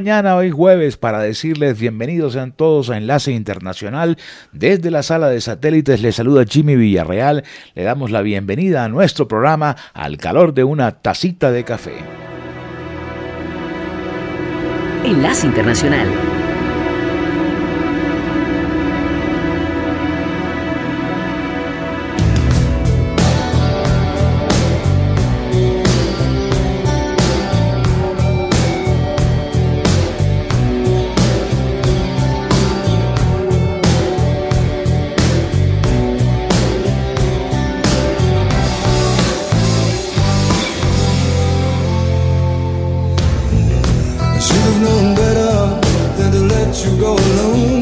Mañana, hoy jueves, para decirles bienvenidos sean todos a Enlace Internacional. Desde la sala de satélites les saluda Jimmy Villarreal. Le damos la bienvenida a nuestro programa al calor de una tacita de café. Enlace Internacional. you go alone.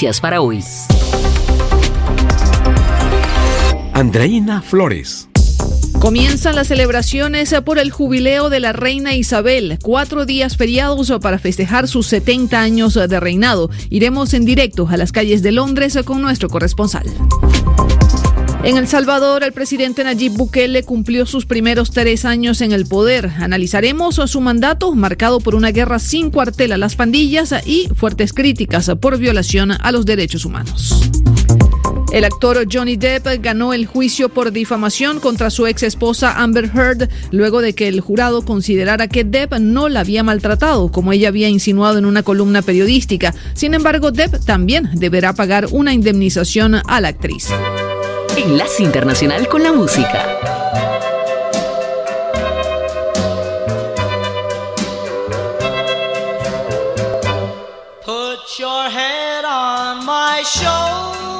Noticias para hoy. Andreina Flores. Comienzan las celebraciones por el jubileo de la reina Isabel, cuatro días feriados para festejar sus 70 años de reinado. Iremos en directo a las calles de Londres con nuestro corresponsal. En El Salvador, el presidente Nayib Bukele cumplió sus primeros tres años en el poder. Analizaremos su mandato marcado por una guerra sin cuartel a las pandillas y fuertes críticas por violación a los derechos humanos. El actor Johnny Depp ganó el juicio por difamación contra su ex esposa Amber Heard luego de que el jurado considerara que Depp no la había maltratado, como ella había insinuado en una columna periodística. Sin embargo, Depp también deberá pagar una indemnización a la actriz. Enlace Internacional con la Música. Put your head on my shoulder.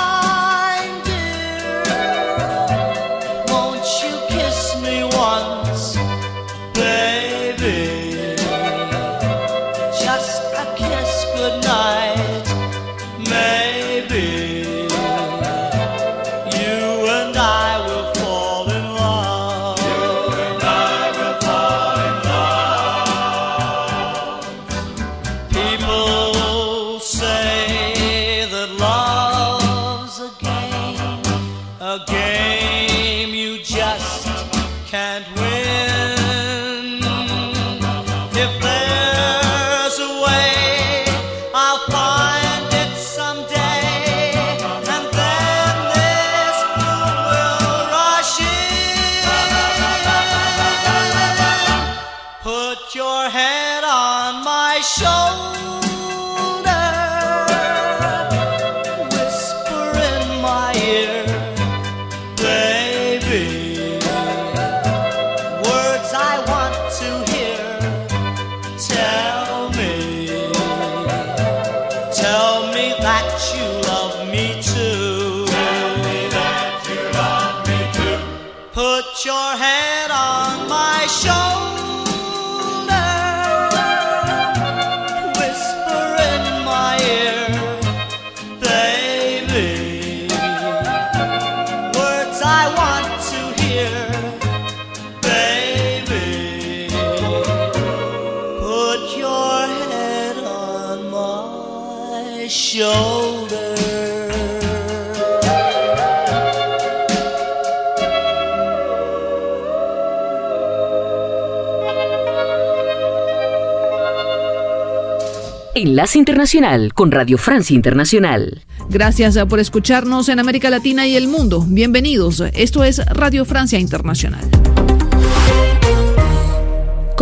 Enlace Internacional con Radio Francia Internacional. Gracias por escucharnos en América Latina y el mundo. Bienvenidos. Esto es Radio Francia Internacional.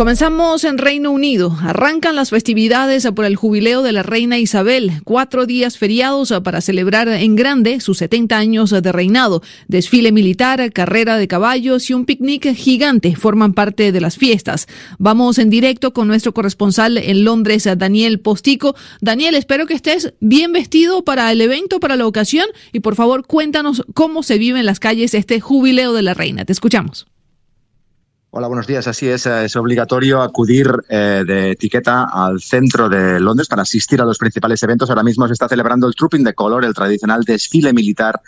Comenzamos en Reino Unido. Arrancan las festividades por el jubileo de la reina Isabel. Cuatro días feriados para celebrar en grande sus 70 años de reinado. Desfile militar, carrera de caballos y un picnic gigante forman parte de las fiestas. Vamos en directo con nuestro corresponsal en Londres, Daniel Postico. Daniel, espero que estés bien vestido para el evento, para la ocasión. Y por favor, cuéntanos cómo se vive en las calles este jubileo de la reina. Te escuchamos. Hola, buenos días. Así es, eh, es obligatorio acudir eh, de etiqueta al centro de Londres para asistir a los principales eventos. Ahora mismo se está celebrando el Trooping de Color, el tradicional desfile militar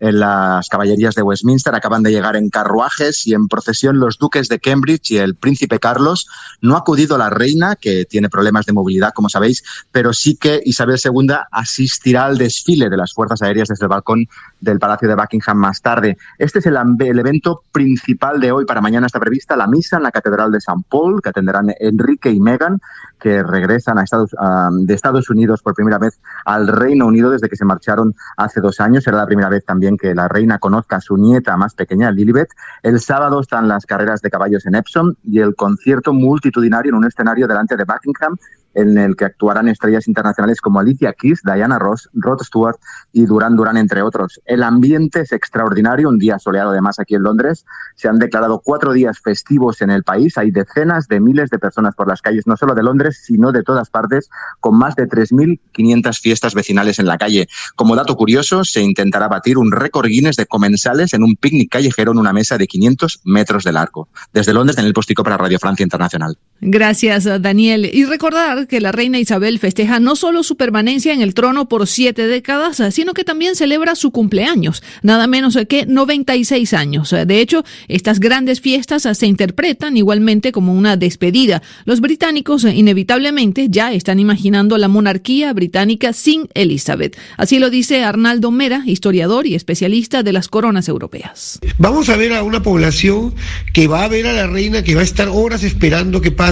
en las caballerías de Westminster. Acaban de llegar en carruajes y en procesión los duques de Cambridge y el príncipe Carlos. No ha acudido la reina, que tiene problemas de movilidad, como sabéis, pero sí que Isabel II asistirá al desfile de las fuerzas aéreas desde el balcón del Palacio de Buckingham más tarde. Este es el, evento principal de hoy. Para mañana está prevista la misa en la Catedral de St. Paul, que atenderán Enrique y Meghan, que regresan a Estados, uh, de Estados Unidos por primera vez al Reino Unido desde que se marcharon hace dos años. Será la primera vez también que la reina conozca a su nieta más pequeña, Lilibet. El sábado están las carreras de caballos en Epsom y el concierto multitudinario en un escenario delante de Buckingham en el que actuarán estrellas internacionales como Alicia Keys, Diana Ross, Rod Stewart y Duran Duran, entre otros. El ambiente es extraordinario, un día soleado además aquí en Londres. Se han declarado cuatro días festivos en el país. Hay decenas de miles de personas por las calles, no solo de Londres, sino de todas partes, con más de 3.500 fiestas vecinales en la calle. Como dato curioso, se intentará batir un récord Guinness de comensales en un picnic callejero en una mesa de 500 metros de largo. Desde Londres, el Postico para Radio Francia Internacional. Gracias, Daniel. Y recordar que la reina Isabel festeja no solo su permanencia en el trono por siete décadas, sino que también celebra su cumpleaños, nada menos que 96 años. De hecho, estas grandes fiestas se interpretan igualmente como una despedida. Los británicos inevitablemente ya están imaginando la monarquía británica sin Elizabeth. Así lo dice Arnaldo Mera, historiador y especialista de las coronas europeas. Vamos a ver a una población que va a ver a la reina, que va a estar horas esperando que pase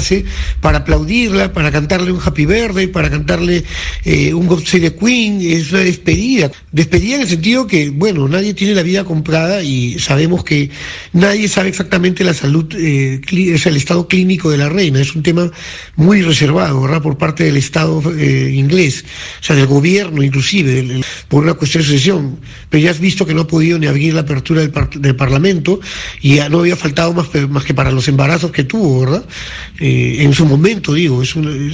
para aplaudirla, para cantarle un Happy Birthday, para cantarle eh, un God Save the Queen, es una despedida. Despedida en el sentido que, bueno, nadie tiene la vida comprada y sabemos que nadie sabe exactamente la salud, eh, es el estado clínico de la reina. Es un tema muy reservado, ¿verdad? Por parte del Estado eh, inglés, o sea, del gobierno inclusive, por una cuestión de sucesión. Pero ya has visto que no ha podido ni abrir la apertura del, del Parlamento y no había faltado más, más que para los embarazos que tuvo, ¿verdad? En su momento, digo, eh,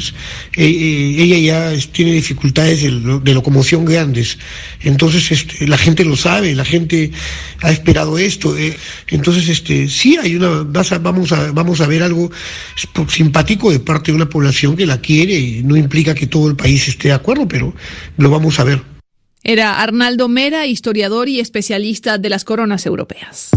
eh, ella ya tiene dificultades de, locomoción grandes. Entonces, este, la gente lo sabe, la gente ha esperado esto. Eh. Entonces, este, sí hay una, vamos a, vamos a ver algo simpático de parte de una población que la quiere y no implica que todo el país esté de acuerdo, pero lo vamos a ver. Era Arnaldo Mera, historiador y especialista de las coronas europeas.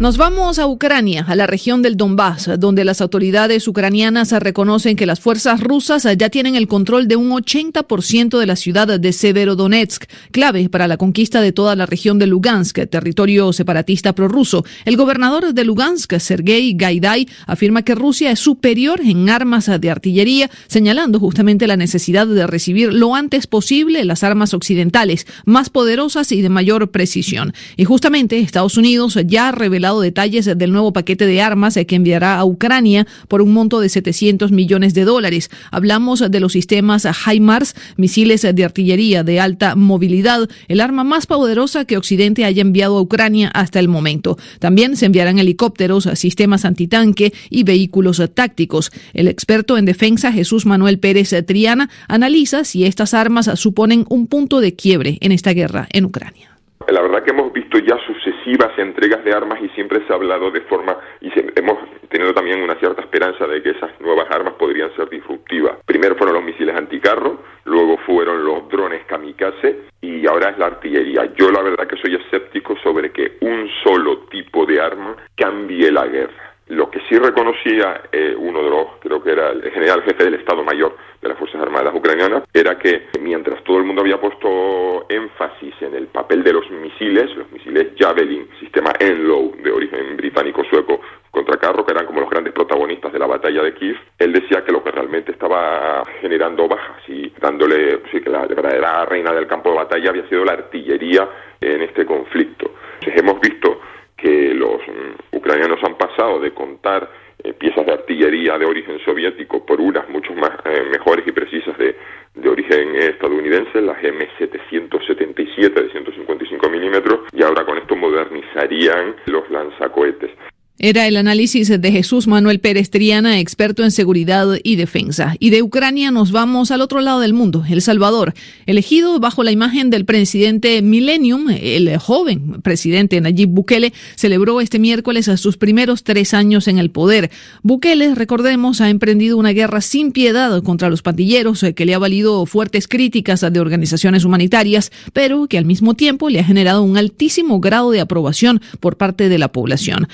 Nos vamos a Ucrania, a la región del Donbass, donde las autoridades ucranianas reconocen que las fuerzas rusas ya tienen el control de un 80% de la ciudad de Severodonetsk, clave para la conquista de toda la región de Lugansk, territorio separatista prorruso. El gobernador de Lugansk, Sergei Gaidai, afirma que Rusia es superior en armas de artillería, señalando justamente la necesidad de recibir lo antes posible las armas occidentales, más poderosas y de mayor precisión. Y justamente Estados Unidos ya ha revelado detalles del nuevo paquete de armas que enviará a Ucrania por un monto de 700 millones de dólares. Hablamos de los sistemas HIMARS, misiles de artillería de alta movilidad, el arma más poderosa que Occidente haya enviado a Ucrania hasta el momento. También se enviarán helicópteros, sistemas antitanque y vehículos tácticos. El experto en defensa Jesús Manuel Pérez Triana analiza si estas armas suponen un punto de quiebre en esta guerra en Ucrania la verdad que hemos visto ya sucesivas entregas de armas y siempre se ha hablado de forma, y hemos tenido también una cierta esperanza de que esas nuevas armas podrían ser disruptivas. Primero fueron los misiles anticarro, luego fueron los drones kamikaze y ahora es la artillería. Yo la verdad que soy escéptico sobre que un solo tipo de arma cambie la guerra. Lo que sí reconocía eh, uno de los, creo que era el general jefe del Estado Mayor de las Fuerzas Armadas ucranianas, era que mientras todo el mundo había puesto énfasis en el papel de los misiles, los misiles Javelin, sistema Enlow de origen británico-sueco contra carro, que eran como los grandes protagonistas de la batalla de Kiev, él decía que lo que realmente estaba generando bajas y dándole, sí, que la verdadera reina del campo de batalla había sido la artillería en este conflicto. Entonces hemos visto que los mm, ucranianos han pasado de contar eh, piezas de artillería de origen soviético por unas mucho más eh, mejores y precisas de, de origen estadounidense, las M777 de 155 milímetros, y ahora con esto modernizarían los lanzacohetes. Era el análisis de Jesús Manuel Pérez Triana, experto en seguridad y defensa. Y de Ucrania nos vamos al otro lado del mundo, El Salvador. Elegido bajo la imagen del presidente Millennium, el joven presidente Nayib Bukele celebró este miércoles a sus primeros tres años en el poder. Bukele, recordemos, ha emprendido una guerra sin piedad contra los pandilleros que le ha valido fuertes críticas de organizaciones humanitarias, pero que al mismo tiempo le ha generado un altísimo grado de aprobación por parte de la población.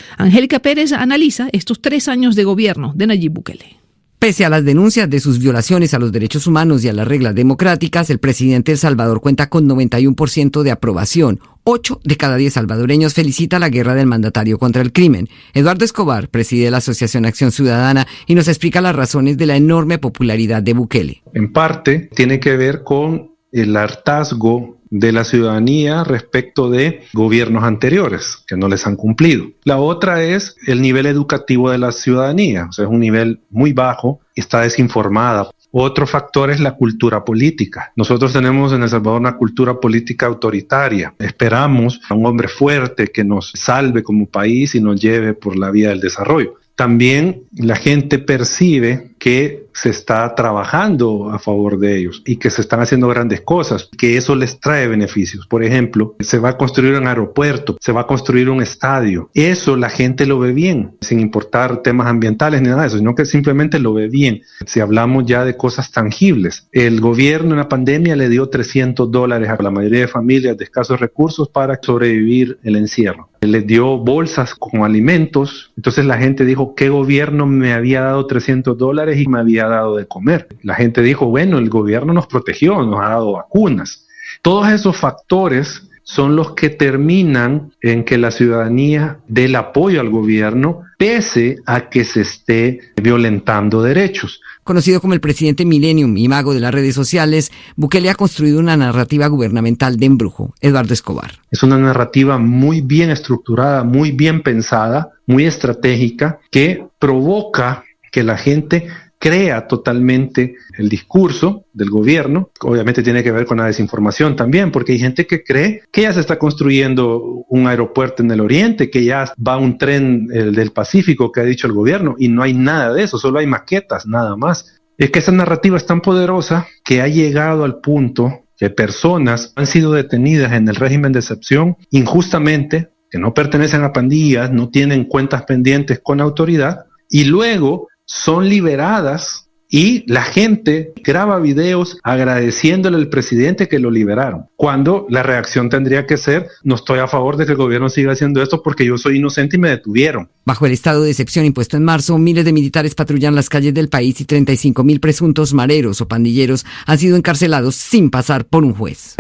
Pérez analiza estos tres años de gobierno de Nayib Bukele. Pese a las denuncias de sus violaciones a los derechos humanos y a las reglas democráticas, el presidente El Salvador cuenta con 91% de aprobación. Ocho de cada diez salvadoreños felicita la guerra del mandatario contra el crimen. Eduardo Escobar preside la Asociación Acción Ciudadana y nos explica las razones de la enorme popularidad de Bukele. En parte tiene que ver con el hartazgo de la ciudadanía respecto de gobiernos anteriores que no les han cumplido. La otra es el nivel educativo de la ciudadanía, o sea, es un nivel muy bajo, está desinformada. Otro factor es la cultura política. Nosotros tenemos en El Salvador una cultura política autoritaria. Esperamos a un hombre fuerte que nos salve como país y nos lleve por la vía del desarrollo. También la gente percibe que se está trabajando a favor de ellos y que se están haciendo grandes cosas, que eso les trae beneficios. Por ejemplo, se va a construir un aeropuerto, se va a construir un estadio. Eso la gente lo ve bien, sin importar temas ambientales ni nada de eso, sino que simplemente lo ve bien. Si hablamos ya de cosas tangibles, el gobierno en la pandemia le dio 300 dólares a la mayoría de familias de escasos recursos para sobrevivir el encierro. Les dio bolsas con alimentos. Entonces la gente dijo, ¿qué gobierno me había dado 300 dólares? Y me había dado de comer. La gente dijo, bueno, el gobierno nos protegió, nos ha dado vacunas. Todos esos factores son los que terminan en que la ciudadanía dé el apoyo al gobierno pese a que se esté violentando derechos. Conocido como el presidente Millennium y mago de las redes sociales, Bukele ha construido una narrativa gubernamental de embrujo. Eduardo Escobar. Es una narrativa muy bien estructurada, muy bien pensada, muy estratégica, que provoca que la gente crea totalmente el discurso del gobierno. Obviamente tiene que ver con la desinformación también, porque hay gente que cree que ya se está construyendo un aeropuerto en el oriente, que ya va un tren del Pacífico que ha dicho el gobierno, y no hay nada de eso, solo hay maquetas, nada más. Es que esa narrativa es tan poderosa que ha llegado al punto que personas han sido detenidas en el régimen de excepción injustamente, que no pertenecen a pandillas, no tienen cuentas pendientes con autoridad, y luego son liberadas y la gente graba videos agradeciéndole al presidente que lo liberaron, cuando la reacción tendría que ser, no estoy a favor de que el gobierno siga haciendo esto porque yo soy inocente y me detuvieron. Bajo el estado de excepción impuesto en marzo, miles de militares patrullan las calles del país y 35 mil presuntos mareros o pandilleros han sido encarcelados sin pasar por un juez.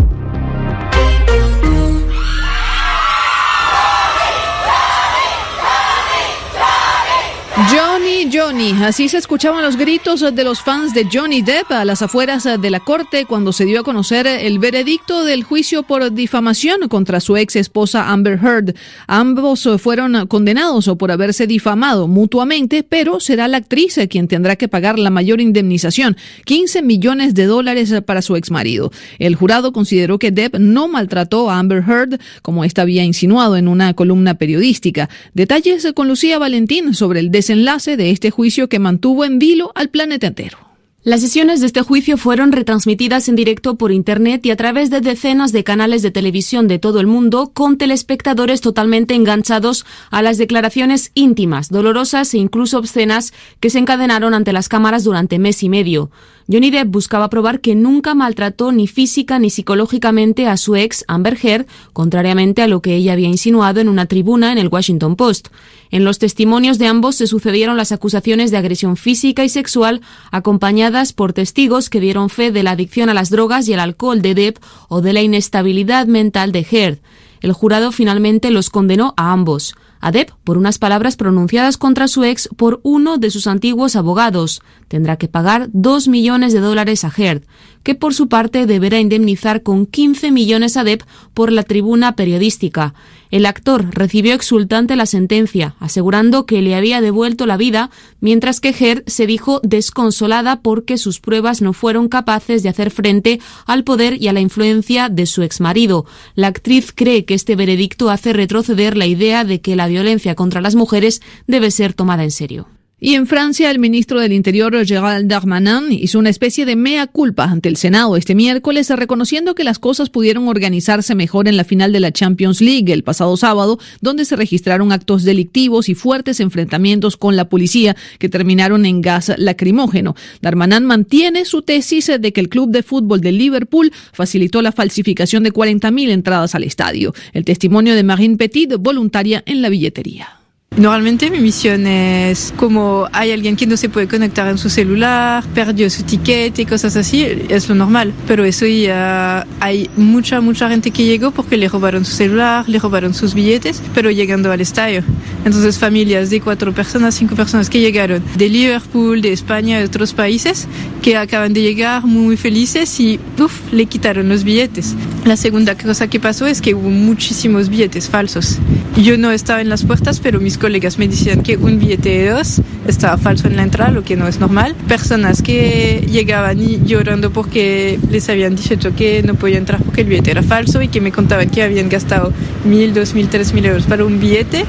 Johnny, así se escuchaban los gritos de los fans de Johnny Depp a las afueras de la corte cuando se dio a conocer el veredicto del juicio por difamación contra su ex esposa Amber Heard. Ambos fueron condenados por haberse difamado mutuamente, pero será la actriz quien tendrá que pagar la mayor indemnización, 15 millones de dólares para su ex marido. El jurado consideró que Depp no maltrató a Amber Heard, como esta había insinuado en una columna periodística. Detalles con Lucía Valentín sobre el desenlace de este juicio que mantuvo en vilo al planeta entero. Las sesiones de este juicio fueron retransmitidas en directo por Internet y a través de decenas de canales de televisión de todo el mundo, con telespectadores totalmente enganchados a las declaraciones íntimas, dolorosas e incluso obscenas que se encadenaron ante las cámaras durante mes y medio. Johnny Depp buscaba probar que nunca maltrató ni física ni psicológicamente a su ex Amber Heard, contrariamente a lo que ella había insinuado en una tribuna en el Washington Post. En los testimonios de ambos se sucedieron las acusaciones de agresión física y sexual acompañadas por testigos que dieron fe de la adicción a las drogas y el alcohol de Depp o de la inestabilidad mental de Heard. El jurado finalmente los condenó a ambos a Depp por unas palabras pronunciadas contra su ex por uno de sus antiguos abogados. Tendrá que pagar dos millones de dólares a Heard, que por su parte deberá indemnizar con 15 millones a Depp por la tribuna periodística. El actor recibió exultante la sentencia, asegurando que le había devuelto la vida, mientras que Heard se dijo desconsolada porque sus pruebas no fueron capaces de hacer frente al poder y a la influencia de su exmarido. La actriz cree que este veredicto hace retroceder la idea de que la violencia contra las mujeres debe ser tomada en serio. Y en Francia, el ministro del Interior, Gérald Darmanin, hizo una especie de mea culpa ante el Senado este miércoles, reconociendo que las cosas pudieron organizarse mejor en la final de la Champions League el pasado sábado, donde se registraron actos delictivos y fuertes enfrentamientos con la policía que terminaron en gas lacrimógeno. Darmanin mantiene su tesis de que el club de fútbol de Liverpool facilitó la falsificación de 40.000 entradas al estadio. El testimonio de Marine Petit, voluntaria en la billetería. Normalmente mi misión es como hay alguien que no se puede conectar en su celular, perdió su ticket y cosas así, es lo normal. Pero eso ya hay mucha, mucha gente que llegó porque le robaron su celular, le robaron sus billetes, pero llegando al estadio. Entonces familias de cuatro personas, cinco personas que llegaron de Liverpool, de España, de otros países, que acaban de llegar muy felices y uf, le quitaron los billetes. La segunda cosa que pasó es que hubo muchísimos billetes falsos. Yo no estaba en las puertas, pero mis colegas me decían que un billete de dos estaba falso en la entrada, lo que no es normal. Personas que llegaban y llorando porque les habían dicho que no podía entrar porque el billete era falso y que me contaban que habían gastado mil, dos mil, tres mil euros para un billete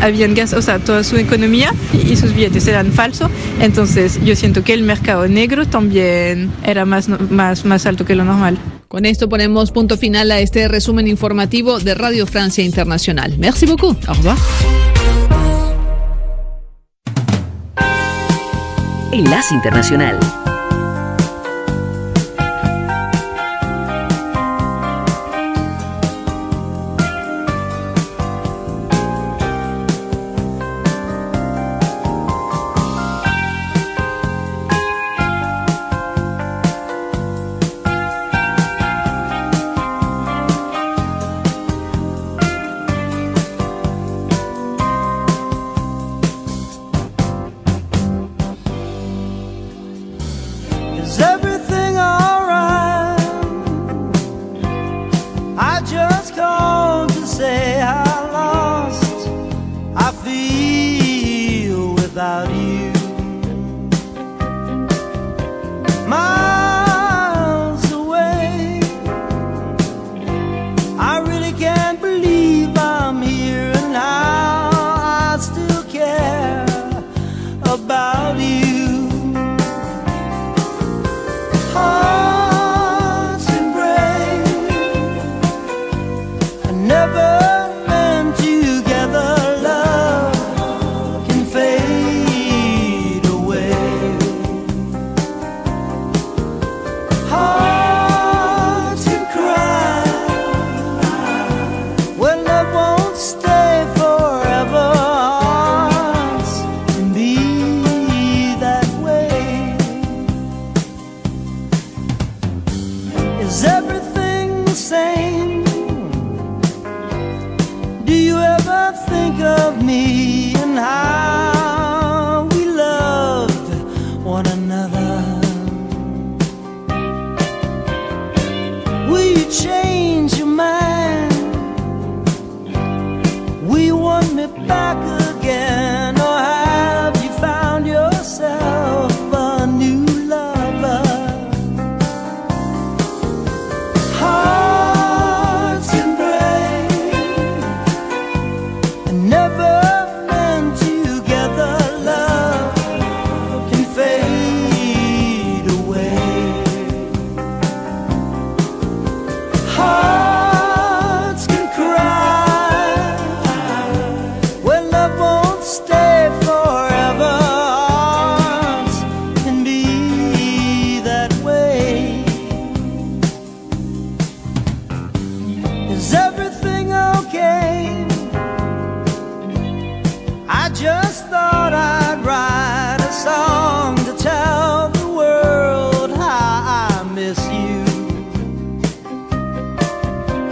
habían gastado, o sea, toda su economía y sus billetes eran falsos. Entonces yo siento que el mercado negro también era más, más, más alto que lo normal. Con esto ponemos punto final a este resumen informativo de Radio Francia Internacional. Merci beaucoup. Au revoir. Enlace Internacional.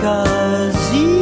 Cause you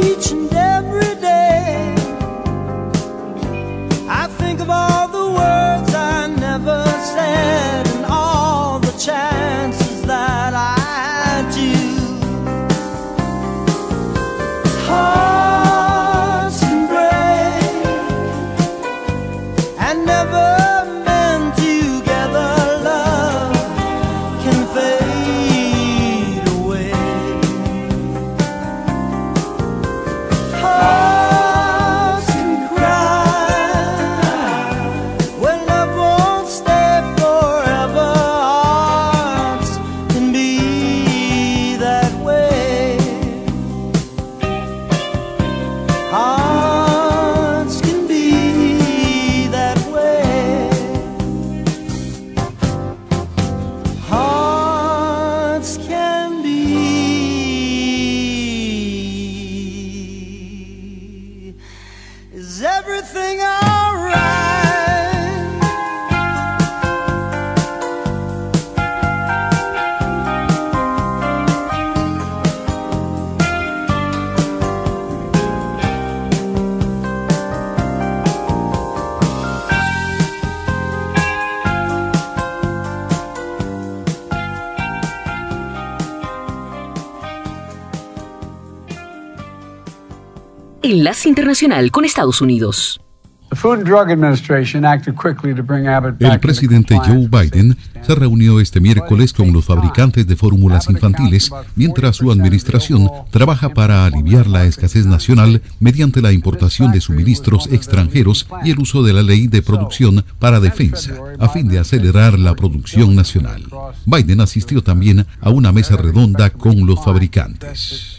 Enlace Internacional con Estados Unidos. El presidente Joe Biden se reunió este miércoles con los fabricantes de fórmulas infantiles mientras su administración trabaja para aliviar la escasez nacional mediante la importación de suministros extranjeros y el uso de la ley de producción para defensa a fin de acelerar la producción nacional. Biden asistió también a una mesa redonda con los fabricantes.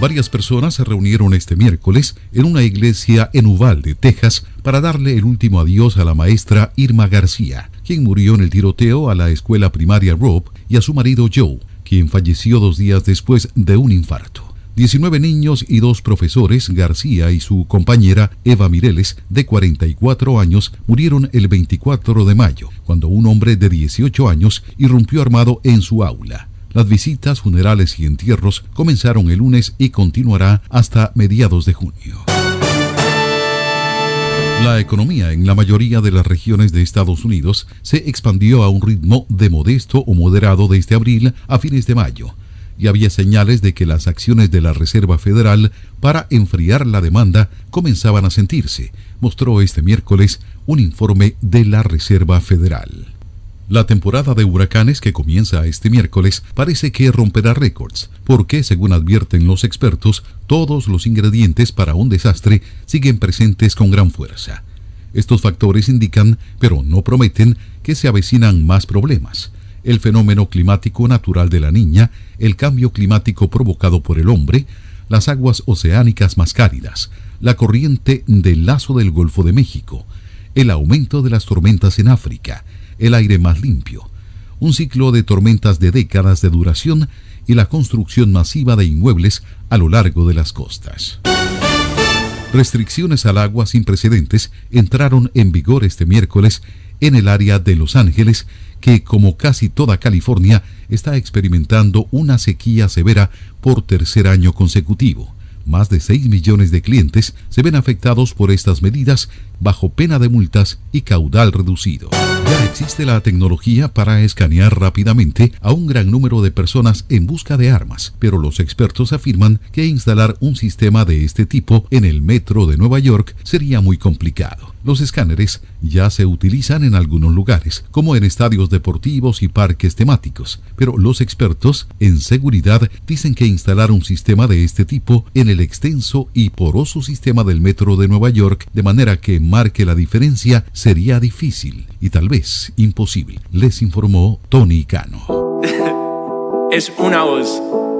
Varias personas se reunieron este miércoles en una iglesia en Uvalde, Texas, para darle el último adiós a la maestra Irma García, quien murió en el tiroteo a la escuela primaria Rob, y a su marido Joe, quien falleció dos días después de un infarto. 19 niños y dos profesores, García y su compañera Eva Mireles, de 44 años, murieron el 24 de mayo, cuando un hombre de 18 años irrumpió armado en su aula. Las visitas, funerales y entierros comenzaron el lunes y continuará hasta mediados de junio. La economía en la mayoría de las regiones de Estados Unidos se expandió a un ritmo de modesto o moderado desde abril a fines de mayo, y había señales de que las acciones de la Reserva Federal para enfriar la demanda comenzaban a sentirse, mostró este miércoles un informe de la Reserva Federal. La temporada de huracanes que comienza este miércoles parece que romperá récords, porque, según advierten los expertos, todos los ingredientes para un desastre siguen presentes con gran fuerza. Estos factores indican, pero no prometen, que se avecinan más problemas. El fenómeno climático natural de la niña, el cambio climático provocado por el hombre, las aguas oceánicas más cálidas, la corriente del lazo del Golfo de México, el aumento de las tormentas en África, el aire más limpio, un ciclo de tormentas de décadas de duración y la construcción masiva de inmuebles a lo largo de las costas. Restricciones al agua sin precedentes entraron en vigor este miércoles en el área de Los Ángeles, que como casi toda California está experimentando una sequía severa por tercer año consecutivo. Más de 6 millones de clientes se ven afectados por estas medidas bajo pena de multas y caudal reducido. Existe la tecnología para escanear rápidamente a un gran número de personas en busca de armas, pero los expertos afirman que instalar un sistema de este tipo en el metro de Nueva York sería muy complicado. Los escáneres ya se utilizan en algunos lugares, como en estadios deportivos y parques temáticos, pero los expertos en seguridad dicen que instalar un sistema de este tipo en el extenso y poroso sistema del metro de Nueva York de manera que marque la diferencia sería difícil y tal vez imposible, les informó Tony Cano. es una voz.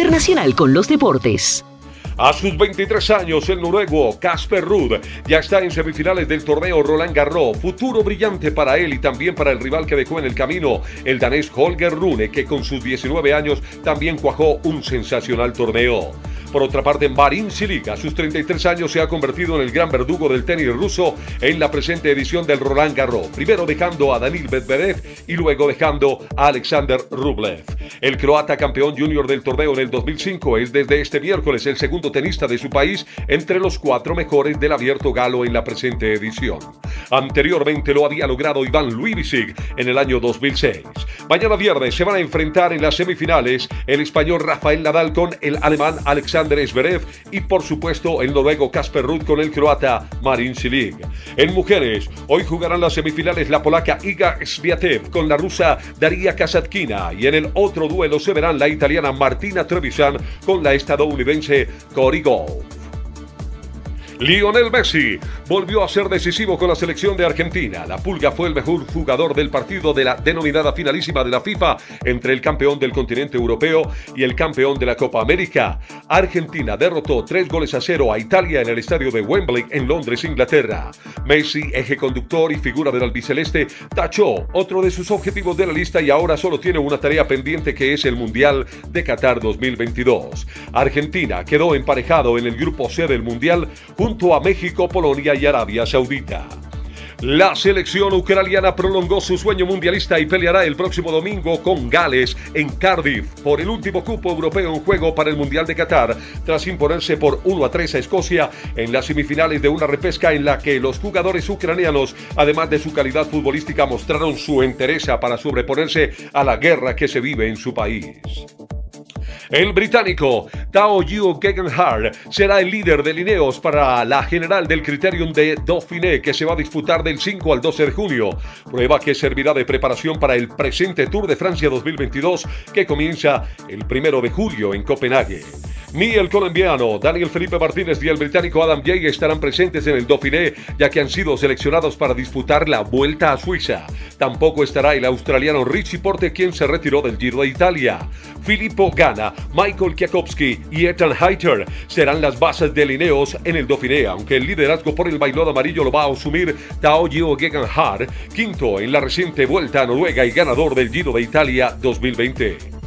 Internacional con los Deportes. A sus 23 años, el noruego Casper Ruud ya está en semifinales del torneo Roland Garros. Futuro brillante para él y también para el rival que dejó en el camino, el danés Holger Rune, que con sus 19 años también cuajó un sensacional torneo. Por otra parte, Marin Cilic, a sus 33 años, se ha convertido en el gran verdugo del tenis ruso en la presente edición del Roland Garros, primero dejando a Danil Medvedev y luego dejando a Alexander Rublev. El croata campeón junior del torneo en el 2005 es desde este miércoles el segundo tenista de su país entre los cuatro mejores del abierto galo en la presente edición. Anteriormente lo había logrado Iván Luivisic en el año 2006. Mañana viernes se van a enfrentar en las semifinales el español Rafael Nadal con el alemán Alexander Zverev y por supuesto el noruego Casper Ruud con el croata Marin Cilic. En mujeres, hoy jugarán las semifinales la polaca Iga Swiatek con la rusa Daria Kasatkina y en el otro duelo se verán la italiana Martina Trevisan con la estadounidense Cory Gauff. Lionel Messi volvió a ser decisivo con la selección de Argentina. La Pulga fue el mejor jugador del partido de la denominada finalísima de la FIFA entre el campeón del continente europeo y el campeón de la Copa América. Argentina derrotó tres goles a cero a Italia en el estadio de Wembley en Londres, Inglaterra. Messi, eje conductor y figura del albiceleste, tachó otro de sus objetivos de la lista y ahora solo tiene una tarea pendiente que es el Mundial de Qatar 2022. Argentina quedó emparejado en el grupo C del Mundial junto a México, Polonia y Arabia Saudita. La selección ucraniana prolongó su sueño mundialista y peleará el próximo domingo con Gales en Cardiff por el último cupo europeo en juego para el Mundial de Qatar, tras imponerse por 1 a 3 a Escocia en las semifinales de una repesca en la que los jugadores ucranianos, además de su calidad futbolística, mostraron su entereza para sobreponerse a la guerra que se vive en su país. El británico Tao Yu Gegenhardt será el líder de Lineos para la general del Criterium de Dauphiné que se va a disputar del 5 al 12 de junio, prueba que servirá de preparación para el presente Tour de Francia 2022 que comienza el 1 de julio en Copenhague. Ni el colombiano Daniel Felipe Martínez ni el británico Adam Jay estarán presentes en el Dauphiné, ya que han sido seleccionados para disputar la Vuelta a Suiza. Tampoco estará el australiano Richie Porte, quien se retiró del Giro de Italia. Filippo Ganna, Michael Kwiatkowski y Ethan Hayter serán las bases de Lineos en el Dauphiné, aunque el liderazgo por el bailón amarillo lo va a asumir Tao Gio Gegenhardt, quinto en la reciente Vuelta a Noruega y ganador del Giro de Italia 2020.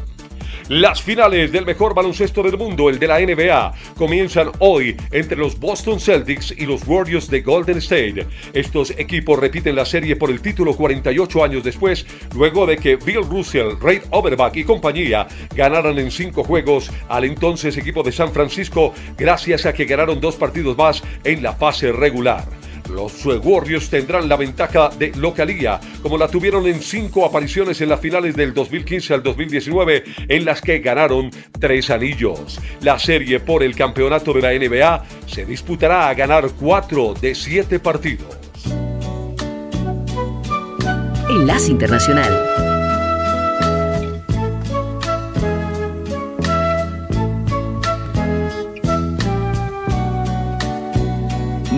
Las finales del mejor baloncesto del mundo, el de la NBA, comienzan hoy entre los Boston Celtics y los Warriors de Golden State. Estos equipos repiten la serie por el título 48 años después, luego de que Bill Russell, Ray Overback y compañía ganaran en cinco juegos al entonces equipo de San Francisco, gracias a que ganaron dos partidos más en la fase regular. Los Warriors tendrán la ventaja de localía, como la tuvieron en cinco apariciones en las finales del 2015 al 2019, en las que ganaron tres anillos. La serie por el campeonato de la NBA se disputará a ganar cuatro de siete partidos. Enlace Internacional.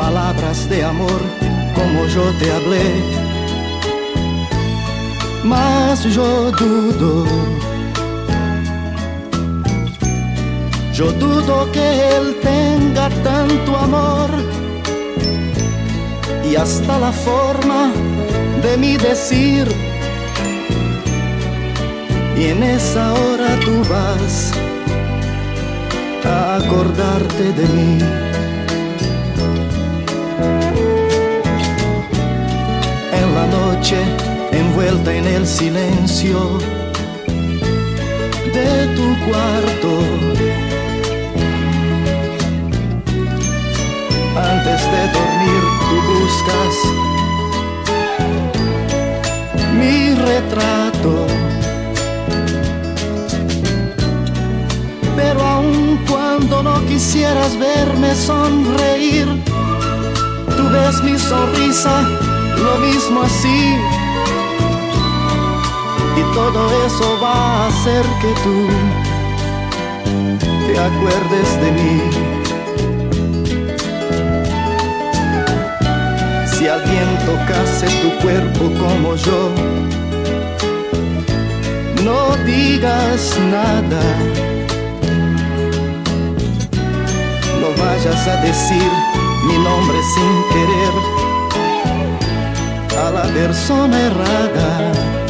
Palabras de amor como yo te hablé, mas yo dudo. Yo dudo que él tenga tanto amor y hasta la forma de mi decir. Y en esa hora tú vas a acordarte de mí. Envuelta en el silencio de tu cuarto. Antes de dormir tú buscas mi retrato. Pero aun cuando no quisieras verme sonreír, tú ves mi sonrisa lo mismo así. Y todo eso va a hacer que tú te acuerdes de mí. Si alguien tocase tu cuerpo como yo, no digas nada. No vayas a decir mi nombre sin querer a la persona errada.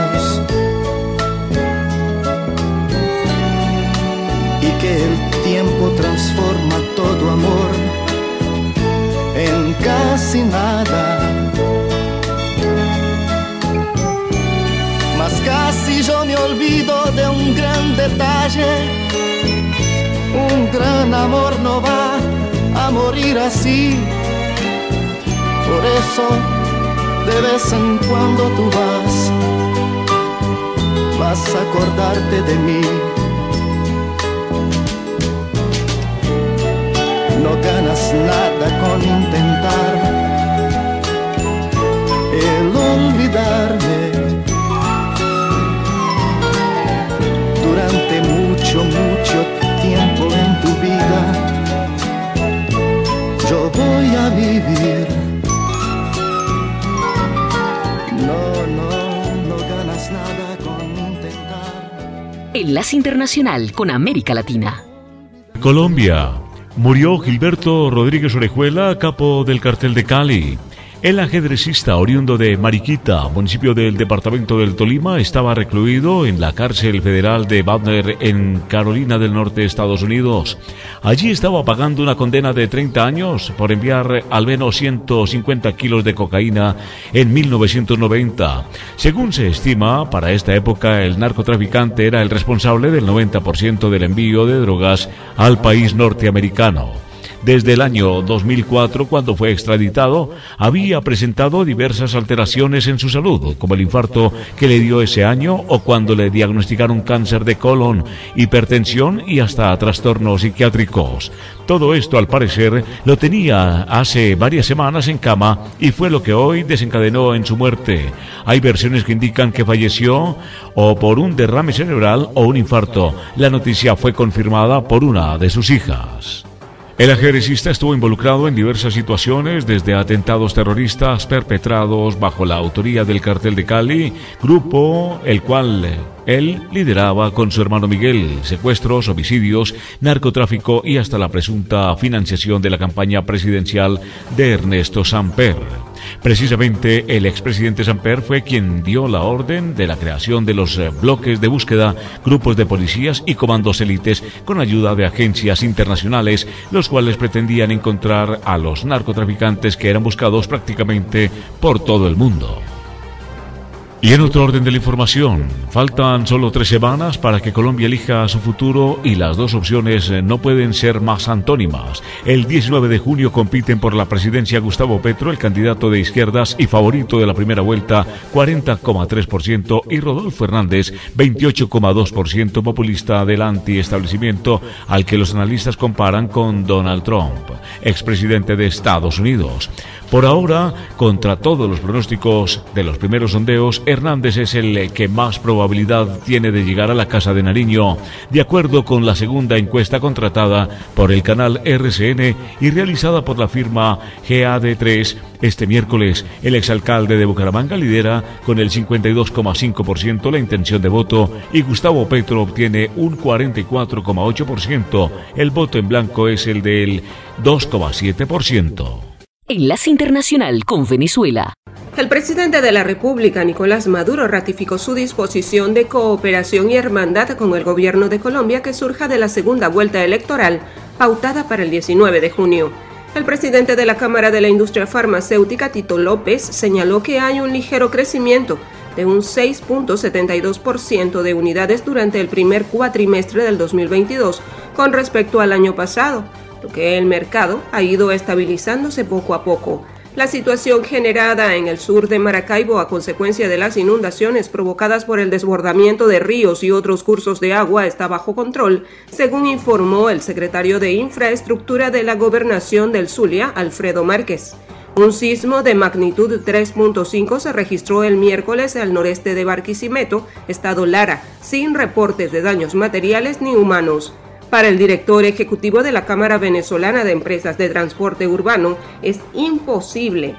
que el tiempo transforma todo amor en casi nada. Mas casi yo me olvido de un gran detalle. Un gran amor no va a morir así. Por eso de vez en cuando tú vas, vas a acordarte de mí. No ganas nada con intentar el olvidarme. Durante mucho, mucho tiempo en tu vida, yo voy a vivir. No, no, no ganas nada con intentar. Enlace Internacional con América Latina. Colombia. Murió Gilberto Rodríguez Orejuela, capo del cartel de Cali. El ajedrecista oriundo de Mariquita, municipio del departamento del Tolima, estaba recluido en la cárcel federal de Butler en Carolina del Norte, Estados Unidos. Allí estaba pagando una condena de 30 años por enviar al menos 150 kilos de cocaína en 1990. Según se estima, para esta época el narcotraficante era el responsable del 90% del envío de drogas al país norteamericano. Desde el año 2004, cuando fue extraditado, había presentado diversas alteraciones en su salud, como el infarto que le dio ese año o cuando le diagnosticaron cáncer de colon, hipertensión y hasta trastornos psiquiátricos. Todo esto, al parecer, lo tenía hace varias semanas en cama y fue lo que hoy desencadenó en su muerte. Hay versiones que indican que falleció o por un derrame cerebral o un infarto. La noticia fue confirmada por una de sus hijas. El ajedrecista estuvo involucrado en diversas situaciones, desde atentados terroristas perpetrados bajo la autoría del cartel de Cali, grupo el cual él lideraba con su hermano Miguel secuestros, homicidios, narcotráfico y hasta la presunta financiación de la campaña presidencial de Ernesto Samper. Precisamente el expresidente Samper fue quien dio la orden de la creación de los eh, bloques de búsqueda, grupos de policías y comandos élites con ayuda de agencias internacionales, los cuales pretendían encontrar a los narcotraficantes que eran buscados prácticamente por todo el mundo. Y en otro orden de la información, faltan solo tres semanas para que Colombia elija su futuro y las dos opciones eh, no pueden ser más antónimas. El 19 de junio compiten por la presidencia Gustavo Petro, el candidato de izquierdas y favorito de la primera vuelta, 40,3%, y Rodolfo Hernández, 28,2% populista del antiestablecimiento, al que los analistas comparan con Donald Trump, expresidente de Estados Unidos. Por ahora, contra todos los pronósticos de los primeros sondeos, Hernández es el que más probabilidad tiene de llegar a la Casa de Nariño, de acuerdo con la segunda encuesta contratada por el canal RCN y realizada por la firma GAD3. Este miércoles, el exalcalde de Bucaramanga lidera con el 52,5% la intención de voto y Gustavo Petro obtiene un 44,8%. El voto en blanco es el del 2,7%. Enlace Internacional con Venezuela. El presidente de la República, Nicolás Maduro, ratificó su disposición de cooperación y hermandad con el gobierno de Colombia que surja de la segunda vuelta electoral, pautada para el 19 de junio. El presidente de la Cámara de la Industria Farmacéutica, Tito López, señaló que hay un ligero crecimiento de un 6.72% de unidades durante el primer cuatrimestre del 2022 con respecto al año pasado lo que el mercado ha ido estabilizándose poco a poco. La situación generada en el sur de Maracaibo a consecuencia de las inundaciones provocadas por el desbordamiento de ríos y otros cursos de agua está bajo control, según informó el secretario de Infraestructura de la Gobernación del Zulia, Alfredo Márquez. Un sismo de magnitud 3.5 se registró el miércoles al noreste de Barquisimeto, estado Lara, sin reportes de daños materiales ni humanos. Para el director ejecutivo de la Cámara Venezolana de Empresas de Transporte Urbano, es imposible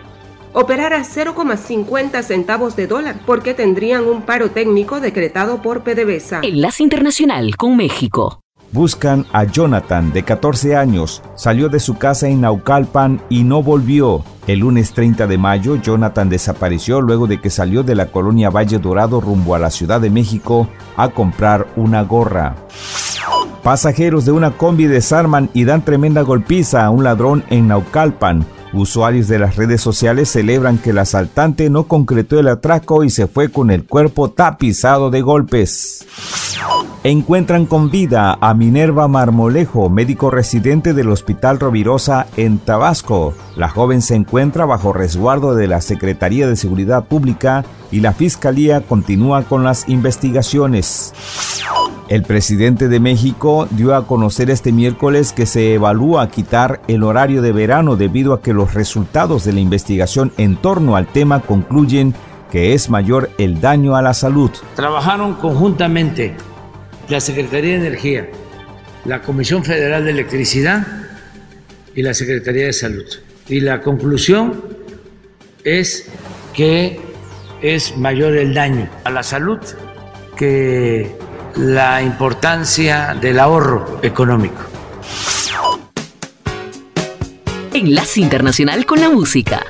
operar a 0,50 centavos de dólar porque tendrían un paro técnico decretado por PDVSA. Enlace Internacional con México. Buscan a Jonathan, de 14 años. Salió de su casa en Naucalpan y no volvió. El lunes 30 de mayo, Jonathan desapareció luego de que salió de la colonia Valle Dorado rumbo a la Ciudad de México a comprar una gorra. Pasajeros de una combi desarman y dan tremenda golpiza a un ladrón en Naucalpan. Usuarios de las redes sociales celebran que el asaltante no concretó el atraco y se fue con el cuerpo tapizado de golpes. Encuentran con vida a Minerva Marmolejo, médico residente del Hospital Rovirosa en Tabasco. La joven se encuentra bajo resguardo de la Secretaría de Seguridad Pública y la Fiscalía continúa con las investigaciones. El presidente de México dio a conocer este miércoles que se evalúa quitar el horario de verano debido a que los resultados de la investigación en torno al tema concluyen que es mayor el daño a la salud. Trabajaron conjuntamente la Secretaría de Energía, la Comisión Federal de Electricidad y la Secretaría de Salud. Y la conclusión es que es mayor el daño a la salud que la importancia del ahorro económico. Enlace Internacional con la Música.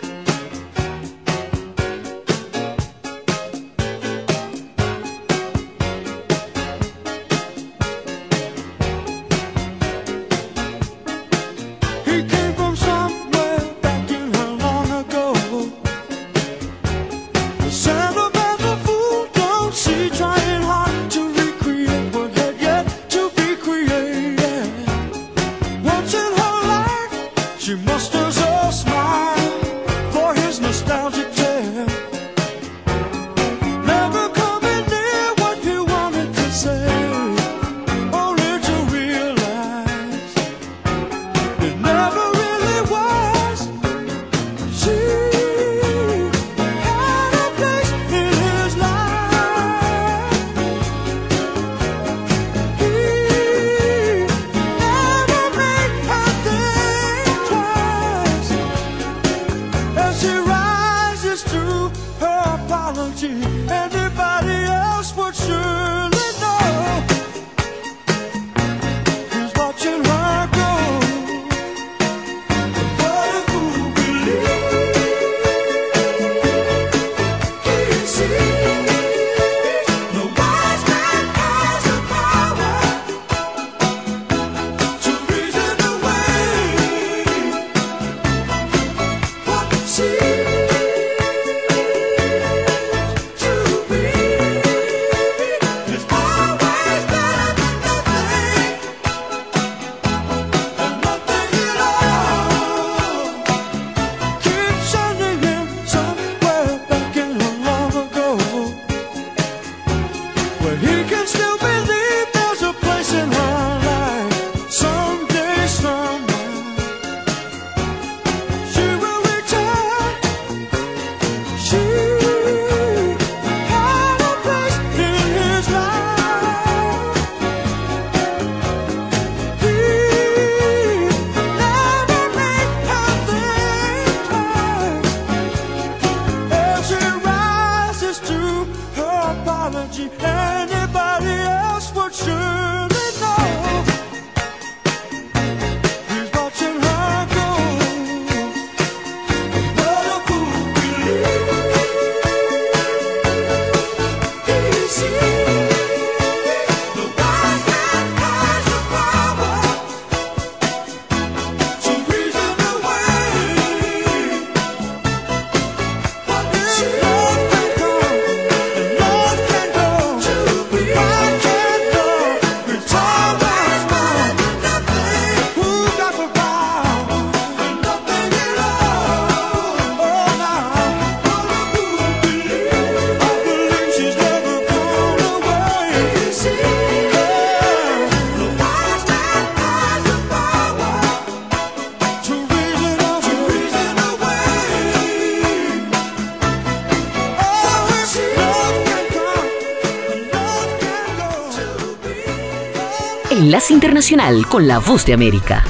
Enlace Internacional con la Voz de América.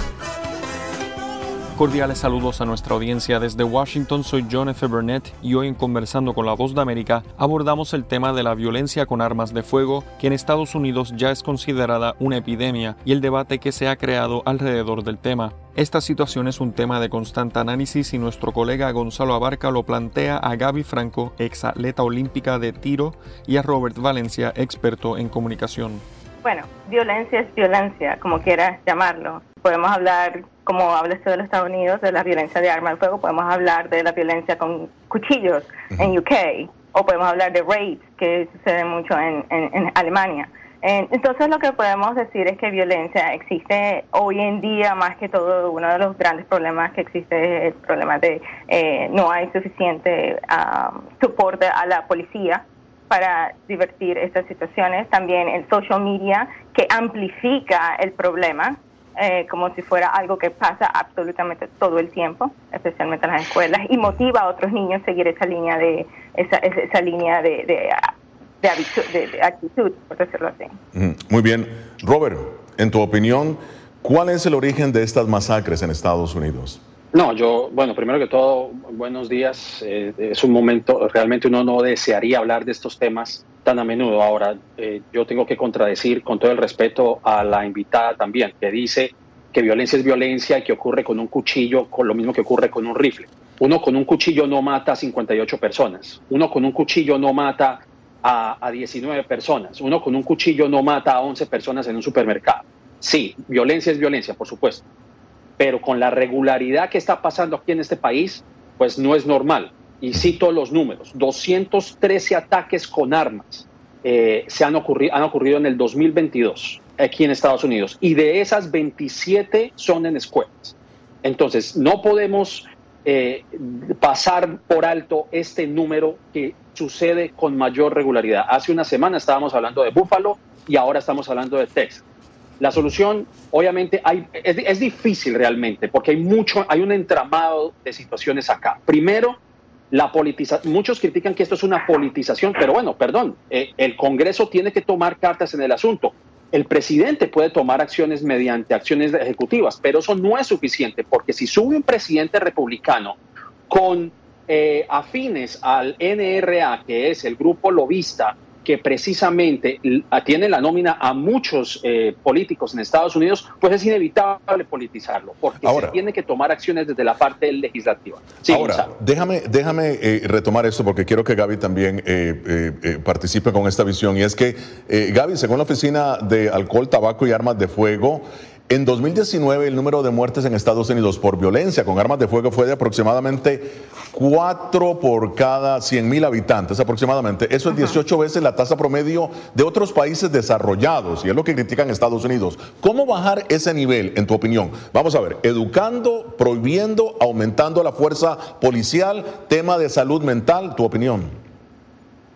Cordiales saludos a nuestra audiencia desde Washington, soy John F. Burnett y hoy en Conversando con la Voz de América abordamos el tema de la violencia con armas de fuego, que en Estados Unidos ya es considerada una epidemia, y el debate que se ha creado alrededor del tema. Esta situación es un tema de constante análisis y nuestro colega Gonzalo Abarca lo plantea a Gaby Franco, ex atleta olímpica de tiro, y a Robert Valencia, experto en comunicación. Bueno, violencia es violencia, como quieras llamarlo. Podemos hablar como habla usted de los Estados Unidos, de la violencia de arma de fuego, podemos hablar de la violencia con cuchillos en UK, o podemos hablar de rapes, que sucede mucho en, Alemania. Entonces lo que podemos decir es que violencia existe hoy en día más que todo. Uno de los grandes problemas que existe es el problema de eh, no hay suficiente um, soporte a la policía para divertir estas situaciones. También el social media que amplifica el problema eh, como si fuera algo que pasa absolutamente todo el tiempo, especialmente en las escuelas, y motiva a otros niños a seguir esa línea de esa, esa línea de, de, actitud, por decirlo así. Muy bien. Robert, en tu opinión, ¿cuál es el origen de estas masacres en Estados Unidos? No, yo, bueno, primero que todo, buenos días. Eh, es un momento, realmente uno no desearía hablar de estos temas tan a menudo. Ahora, eh, yo tengo que contradecir con todo el respeto a la invitada también, que dice que violencia es violencia y que ocurre con un cuchillo, con lo mismo que ocurre con un rifle. Uno con un cuchillo no mata a 58 personas. Uno con un cuchillo no mata a, a 19 personas. Uno con un cuchillo no mata a 11 personas en un supermercado. Sí, violencia es violencia, por supuesto. Pero con la regularidad que está pasando aquí en este país, pues no es normal y cito los números, 213 ataques con armas eh, se han ocurrido, han ocurrido en el 2022 aquí en Estados Unidos y de esas 27 son en escuelas. Entonces, no podemos eh, pasar por alto este número que sucede con mayor regularidad. Hace una semana estábamos hablando de Buffalo y ahora estamos hablando de Texas. La solución, obviamente, hay, es, es difícil realmente porque hay mucho, hay un entramado de situaciones acá. Primero, la politización, muchos critican que esto es una politización, pero bueno, perdón, eh, el Congreso tiene que tomar cartas en el asunto. El presidente puede tomar acciones mediante acciones ejecutivas, pero eso no es suficiente, porque si sube un presidente republicano con eh, afines al NRA, que es el grupo lobista que precisamente tiene la nómina a muchos eh, políticos en Estados Unidos, pues es inevitable politizarlo, porque se tiene que tomar acciones desde la parte legislativa. ahora, déjame, déjame eh, retomar esto porque quiero que Gaby también eh, participe con esta visión. Y es que, Gaby, según la Oficina de Alcohol, Tabaco y Armas de Fuego, en 2019 el número de muertes en Estados Unidos por violencia con armas de fuego fue de aproximadamente 4 por cada 100 mil habitantes aproximadamente. Eso es 18 veces la tasa promedio de otros países desarrollados y es lo que critican Estados Unidos. ¿Cómo bajar ese nivel, en tu opinión? Vamos a ver, educando, prohibiendo, aumentando la fuerza policial, tema de salud mental, tu opinión.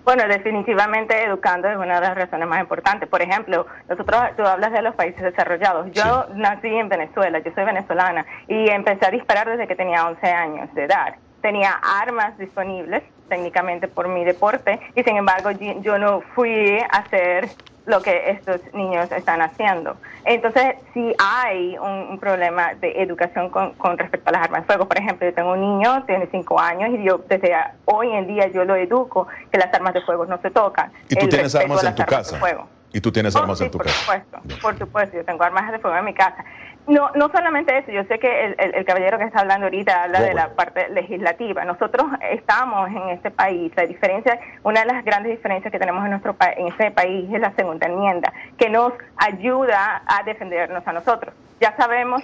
Bueno, definitivamente educando es una de las razones más importantes. Por ejemplo, nosotros, tú hablas de los países desarrollados. Yo nací en Venezuela, yo soy venezolana y empecé a disparar desde que tenía 11 años de edad. Tenía armas disponibles técnicamente por mi deporte y sin embargo yo no fui a hacer lo que estos niños están haciendo. Entonces, si hay un, problema de educación con, respecto a las armas de fuego. Por ejemplo, yo tengo un niño, tiene cinco años, y yo desde hoy en día yo lo educo que las armas de fuego no se tocan. ¿Y tú tienes armas en tu casa? ¿Y tú tienes armas en tu por casa? Supuesto, por supuesto, yo tengo armas de fuego en mi casa. No, no solamente eso, yo sé que el, caballero que está hablando ahorita habla de la parte legislativa. Nosotros estamos en este país, la diferencia, una de las grandes diferencias que tenemos en nuestro en este país es la segunda enmienda, que nos ayuda a defendernos a nosotros. Ya sabemos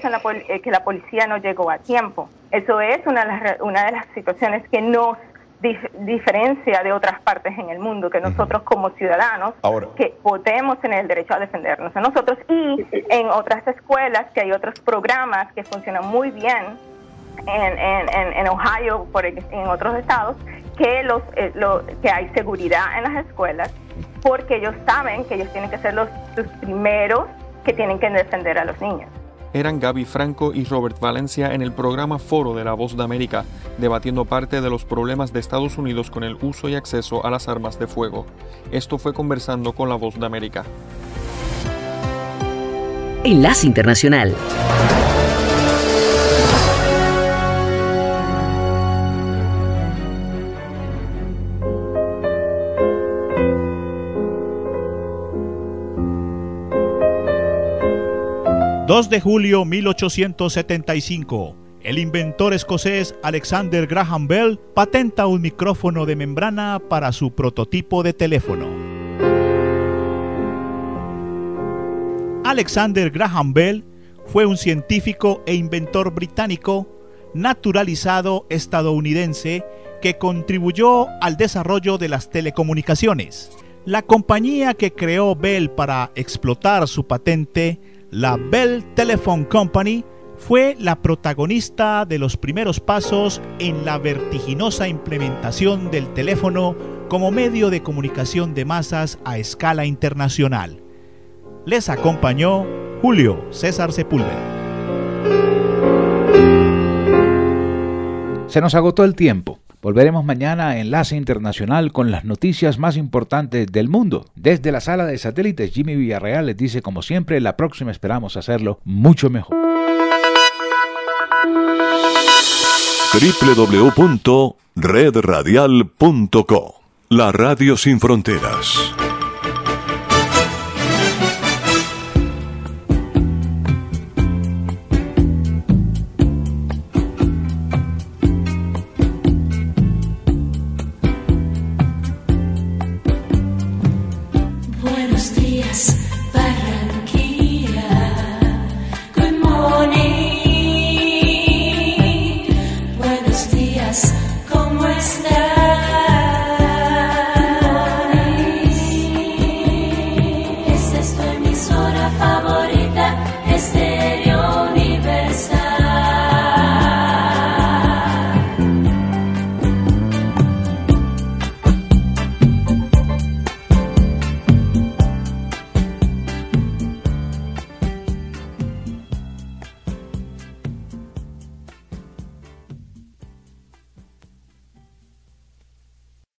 eh, que la policía no llegó a tiempo. Eso es una de las, una de las situaciones que diferencia de otras partes en el mundo, que nosotros como ciudadanos que podemos tener el derecho a defendernos a nosotros y en otras escuelas que hay otros programas que funcionan muy bien en, en, en Ohio, por, en otros estados, que, los, eh, que hay seguridad en las escuelas porque ellos saben que ellos tienen que ser los primeros que tienen que defender a los niños eran Gaby Franco y Robert Valencia en el programa Foro de la Voz de América, debatiendo parte de los problemas de Estados Unidos con el uso y acceso a las armas de fuego. Esto fue conversando con la Voz de América. Enlace Internacional. 2 de julio 1875. El inventor escocés Alexander Graham Bell patenta un micrófono de membrana para su prototipo de teléfono. Alexander Graham Bell fue un científico e inventor británico naturalizado estadounidense que contribuyó al desarrollo de las telecomunicaciones. La compañía que creó Bell para explotar su patente la Bell Telephone Company fue la protagonista de los primeros pasos en la vertiginosa implementación del teléfono como medio de comunicación de masas a escala internacional. Les acompañó Julio César Sepúlveda. Se nos agotó el tiempo. Volveremos mañana a Enlace Internacional con las noticias más importantes del mundo. Desde la sala de satélites, Jimmy Villarreal les dice como siempre, la próxima esperamos hacerlo mucho mejor. www.redradial.co La Radio Sin Fronteras.